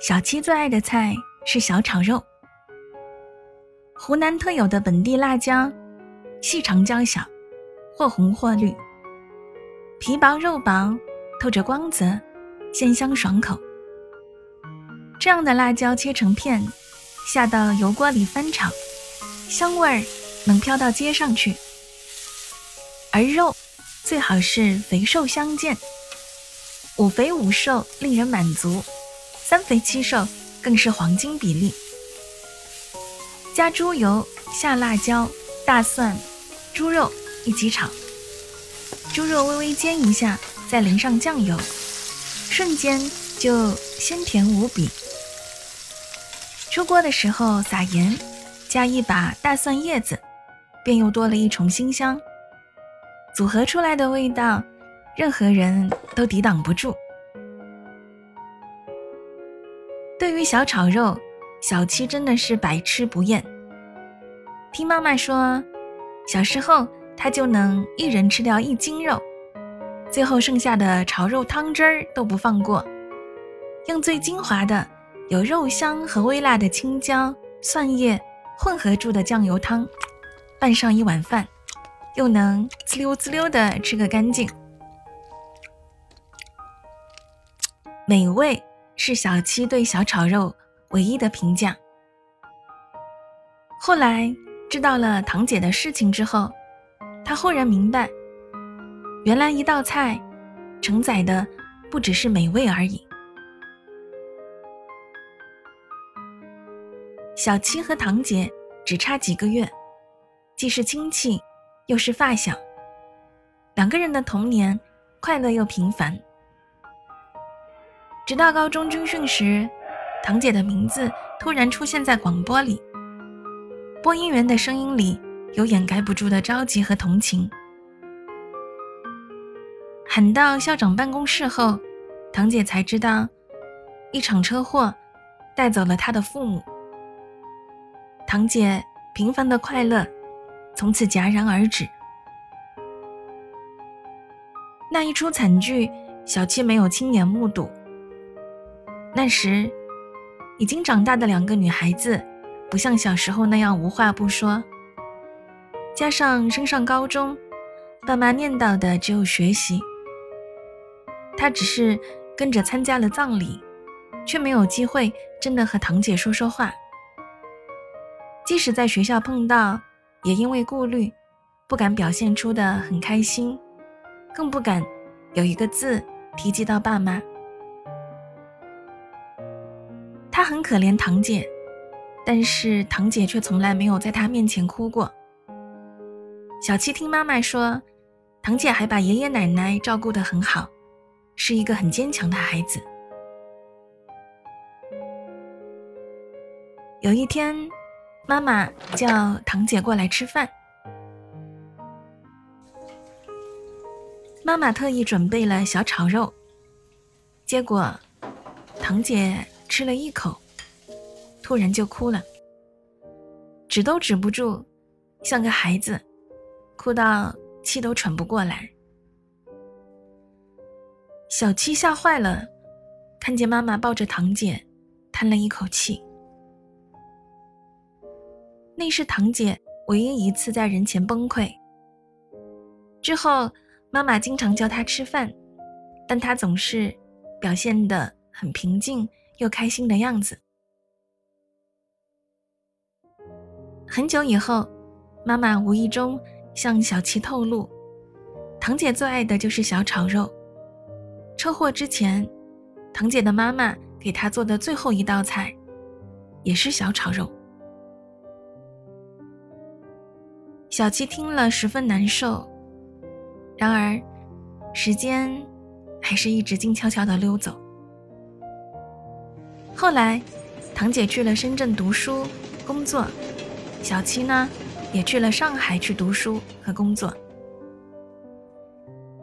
小七最爱的菜是小炒肉。湖南特有的本地辣椒，细长娇小，或红或绿，皮薄肉薄，透着光泽，鲜香爽口。这样的辣椒切成片，下到油锅里翻炒，香味儿能飘到街上去。而肉最好是肥瘦相间。五肥五瘦令人满足，三肥七瘦更是黄金比例。加猪油、下辣椒、大蒜、猪肉一起炒，猪肉微微煎一下，再淋上酱油，瞬间就鲜甜无比。出锅的时候撒盐，加一把大蒜叶子，便又多了一重新香。组合出来的味道。任何人都抵挡不住。对于小炒肉，小七真的是百吃不厌。听妈妈说，小时候他就能一人吃掉一斤肉，最后剩下的炒肉汤汁儿都不放过，用最精华的有肉香和微辣的青椒、蒜叶混合住的酱油汤，拌上一碗饭，又能滋溜滋溜的吃个干净。美味是小七对小炒肉唯一的评价。后来知道了堂姐的事情之后，他忽然明白，原来一道菜承载的不只是美味而已。小七和堂姐只差几个月，既是亲戚，又是发小，两个人的童年快乐又平凡。直到高中军训时，堂姐的名字突然出现在广播里。播音员的声音里有掩盖不住的着急和同情。喊到校长办公室后，堂姐才知道，一场车祸带走了她的父母。堂姐平凡的快乐从此戛然而止。那一出惨剧，小七没有亲眼目睹。那时，已经长大的两个女孩子，不像小时候那样无话不说。加上升上高中，爸妈念叨的只有学习。她只是跟着参加了葬礼，却没有机会真的和堂姐说说话。即使在学校碰到，也因为顾虑，不敢表现出的很开心，更不敢有一个字提及到爸妈。他很可怜堂姐，但是堂姐却从来没有在他面前哭过。小七听妈妈说，堂姐还把爷爷奶奶照顾得很好，是一个很坚强的孩子。有一天，妈妈叫堂姐过来吃饭，妈妈特意准备了小炒肉，结果堂姐。吃了一口，突然就哭了，止都止不住，像个孩子，哭到气都喘不过来。小七吓坏了，看见妈妈抱着堂姐，叹了一口气。那是堂姐唯一一次在人前崩溃。之后，妈妈经常叫她吃饭，但她总是表现得很平静。又开心的样子。很久以后，妈妈无意中向小七透露，堂姐最爱的就是小炒肉。车祸之前，堂姐的妈妈给她做的最后一道菜，也是小炒肉。小七听了十分难受，然而，时间还是一直静悄悄的溜走。后来，堂姐去了深圳读书工作，小七呢也去了上海去读书和工作。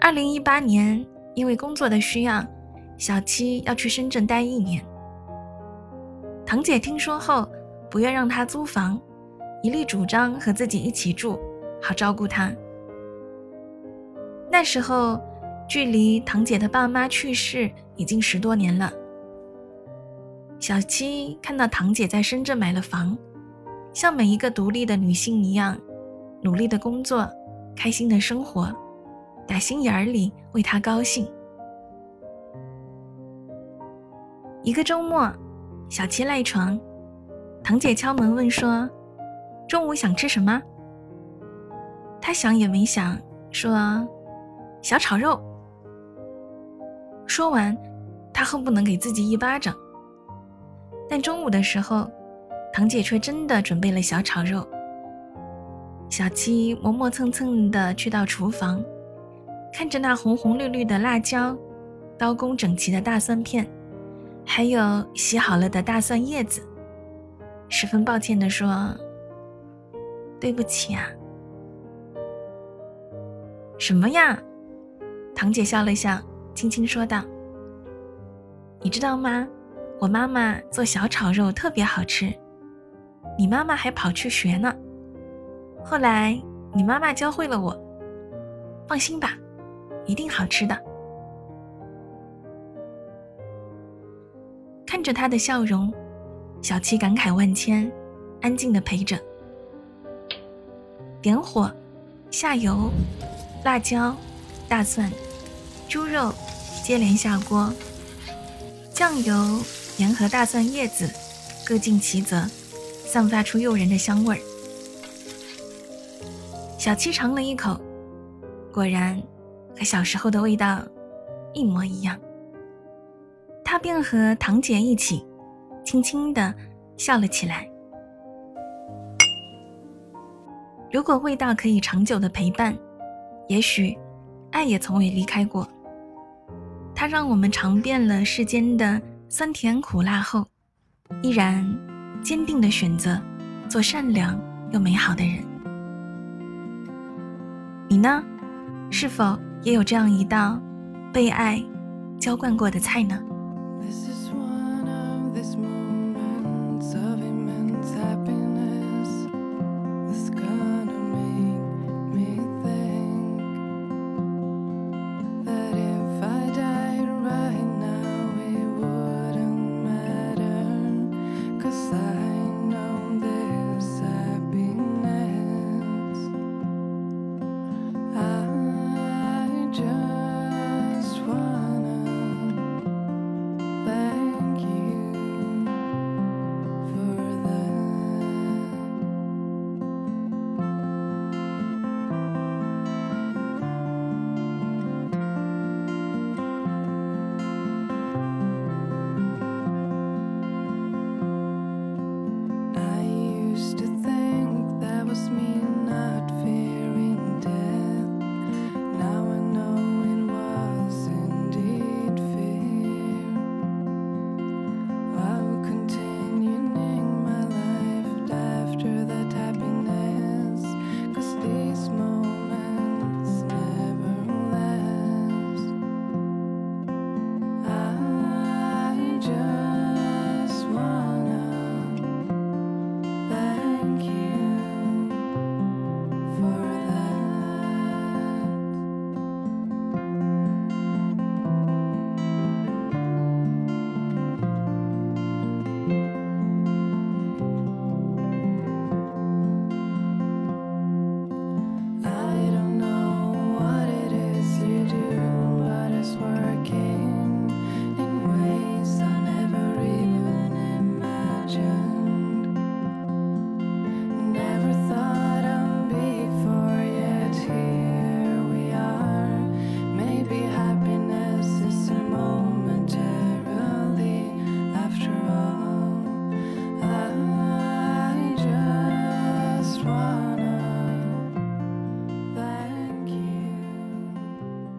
二零一八年，因为工作的需要，小七要去深圳待一年。堂姐听说后，不愿让他租房，一力主张和自己一起住，好照顾他。那时候，距离堂姐的爸妈去世已经十多年了。小七看到堂姐在深圳买了房，像每一个独立的女性一样，努力的工作，开心的生活，打心眼儿里为她高兴。一个周末，小七赖床，堂姐敲门问说：“中午想吃什么？”她想也没想，说：“小炒肉。”说完，她恨不能给自己一巴掌。但中午的时候，堂姐却真的准备了小炒肉。小七磨磨蹭蹭的去到厨房，看着那红红绿绿的辣椒，刀工整齐的大蒜片，还有洗好了的大蒜叶子，十分抱歉的说：“对不起啊。”什么呀？堂姐笑了笑，轻轻说道：“你知道吗？”我妈妈做小炒肉特别好吃，你妈妈还跑去学呢。后来你妈妈教会了我，放心吧，一定好吃的。看着她的笑容，小七感慨万千，安静的陪着。点火，下油，辣椒、大蒜、猪肉接连下锅，酱油。盐和大蒜叶子各尽其责，散发出诱人的香味儿。小七尝了一口，果然和小时候的味道一模一样。他便和堂姐一起，轻轻地笑了起来。如果味道可以长久的陪伴，也许爱也从未离开过。它让我们尝遍了世间的。酸甜苦辣后，依然坚定的选择做善良又美好的人。你呢？是否也有这样一道被爱浇灌过的菜呢？This is one of this？